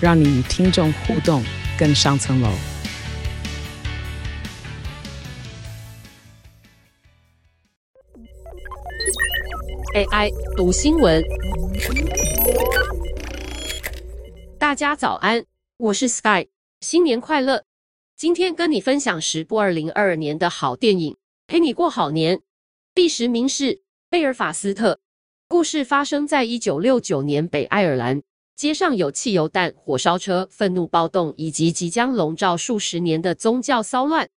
让你与听众互动更上层楼。AI 读新闻，大家早安，我是 Sky，新年快乐！今天跟你分享十部二零二二年的好电影，陪你过好年。第十名是贝尔法斯特。故事发生在一九六九年北爱尔兰，街上有汽油弹、火烧车、愤怒暴动以及即将笼罩数十年的宗教骚乱。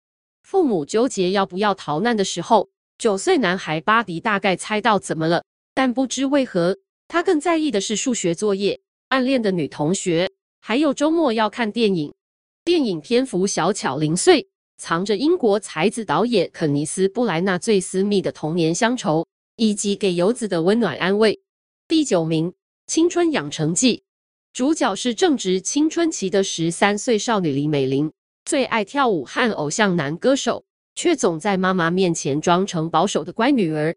父母纠结要不要逃难的时候，九岁男孩巴迪大概猜到怎么了，但不知为何，他更在意的是数学作业、暗恋的女同学，还有周末要看电影。电影篇幅小巧零碎，藏着英国才子导演肯尼斯·布莱纳最私密的童年乡愁。以及给游子的温暖安慰。第九名，《青春养成记》，主角是正值青春期的十三岁少女李美玲，最爱跳舞和偶像男歌手，却总在妈妈面前装成保守的乖女儿。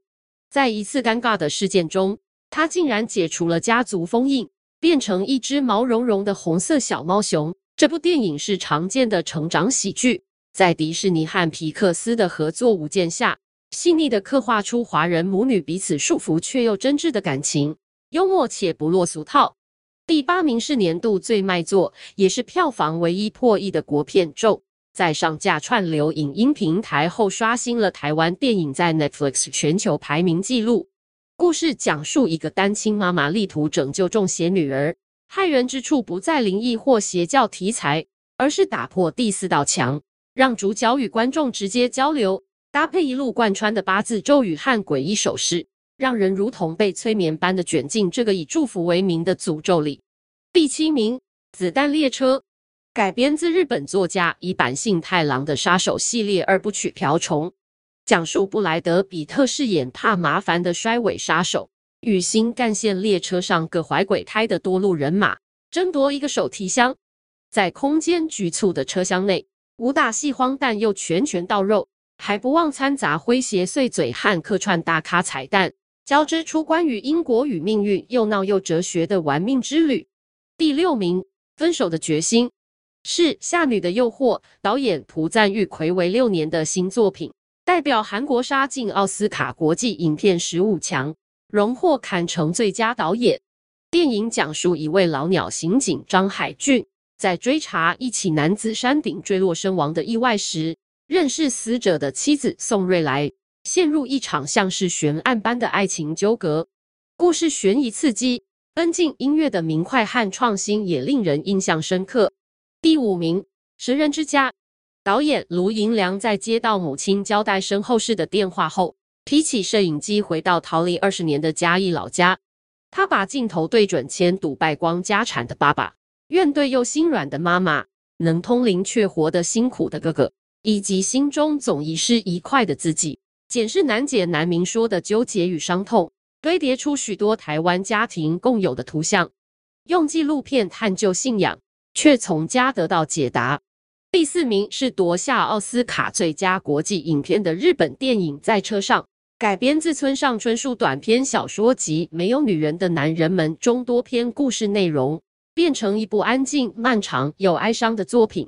在一次尴尬的事件中，她竟然解除了家族封印，变成一只毛茸茸的红色小猫熊。这部电影是常见的成长喜剧，在迪士尼和皮克斯的合作舞剑下。细腻地刻画出华人母女彼此束缚却又真挚的感情，幽默且不落俗套。第八名是年度最卖座，也是票房唯一破亿的国片《咒》，在上架串流影音平台后，刷新了台湾电影在 Netflix 全球排名纪录。故事讲述一个单亲妈妈力图拯救中邪女儿，骇人之处不在灵异或邪教题材，而是打破第四道墙，让主角与观众直接交流。搭配一路贯穿的八字咒语和诡异手势，让人如同被催眠般的卷进这个以祝福为名的诅咒里。第七名，《子弹列车》改编自日本作家伊坂幸太郎的杀手系列二部曲《瓢虫》，讲述布莱德·彼特饰演怕麻烦的衰尾杀手，与新干线列车上各怀鬼胎的多路人马争夺一个手提箱。在空间局促的车厢内，武打戏荒诞又拳拳到肉。还不忘掺杂诙谐碎嘴和客串大咖彩蛋，交织出关于因果与命运又闹又哲学的玩命之旅。第六名，《分手的决心》是《夏女的诱惑》导演朴赞郁睽违六年的新作品，代表韩国杀进奥斯卡国际影片十五强，荣获坎城最佳导演。电影讲述一位老鸟刑警张海俊，在追查一起男子山顶坠落身亡的意外时，认识死者的妻子宋瑞来，陷入一场像是悬案般的爱情纠葛。故事悬疑刺激，恩静音乐的明快和创新也令人印象深刻。第五名，《食人之家》导演卢银良在接到母亲交代身后事的电话后，提起摄影机回到逃离二十年的嘉义老家。他把镜头对准千赌败光家产的爸爸，怨怼又心软的妈妈，能通灵却活得辛苦的哥哥。以及心中总遗失一块的自己，检视难解难明说的纠结与伤痛，堆叠出许多台湾家庭共有的图像，用纪录片探究信仰，却从家得到解答。第四名是夺下奥斯卡最佳国际影片的日本电影《在车上》，改编自村上春树短篇小说集《没有女人的男人们》中多篇故事内容，变成一部安静、漫长又哀伤的作品。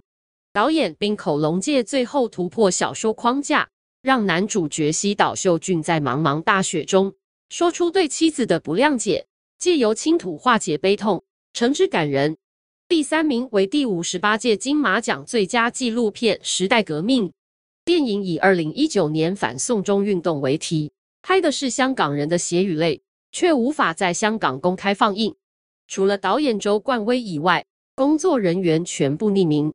导演滨口龙介最后突破小说框架，让男主角西岛秀俊在茫茫大雪中说出对妻子的不谅解，借由倾吐化解悲痛，诚挚感人。第三名为第五十八届金马奖最佳纪录片《时代革命》。电影以二零一九年反送中运动为题，拍的是香港人的血与泪，却无法在香港公开放映。除了导演周冠威以外，工作人员全部匿名。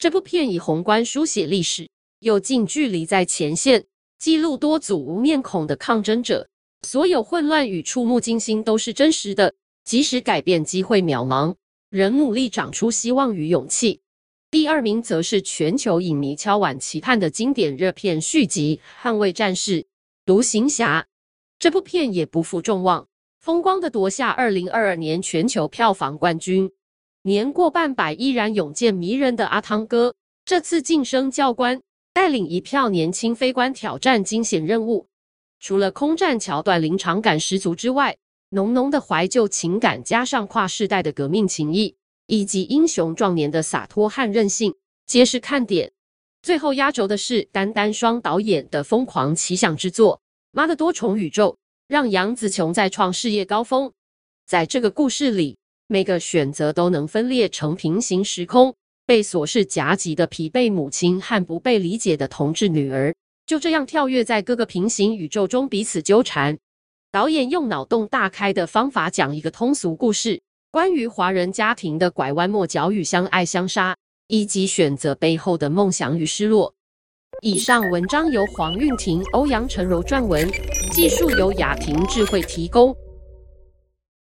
这部片以宏观书写历史，又近距离在前线记录多组无面孔的抗争者，所有混乱与触目惊心都是真实的，即使改变机会渺茫，仍努力长出希望与勇气。第二名则是全球影迷敲碗期盼的经典热片续集《捍卫战士：独行侠》。这部片也不负众望，风光的夺下二零二二年全球票房冠军。年过半百依然勇健迷人的阿汤哥，这次晋升教官，带领一票年轻飞官挑战惊险任务。除了空战桥段临场感十足之外，浓浓的怀旧情感加上跨世代的革命情谊。以及英雄壮年的洒脱和韧性，皆是看点。最后压轴的是丹丹双导演的疯狂奇想之作《妈的多重宇宙》，让杨紫琼再创事业高峰。在这个故事里，每个选择都能分裂成平行时空，被琐事夹击的疲惫母亲和不被理解的同志女儿，就这样跳跃在各个平行宇宙中彼此纠缠。导演用脑洞大开的方法讲一个通俗故事。关于华人家庭的拐弯抹角与相爱相杀，以及选择背后的梦想与失落。以上文章由黄韵婷、欧阳辰柔撰文，技术由雅婷智慧提供。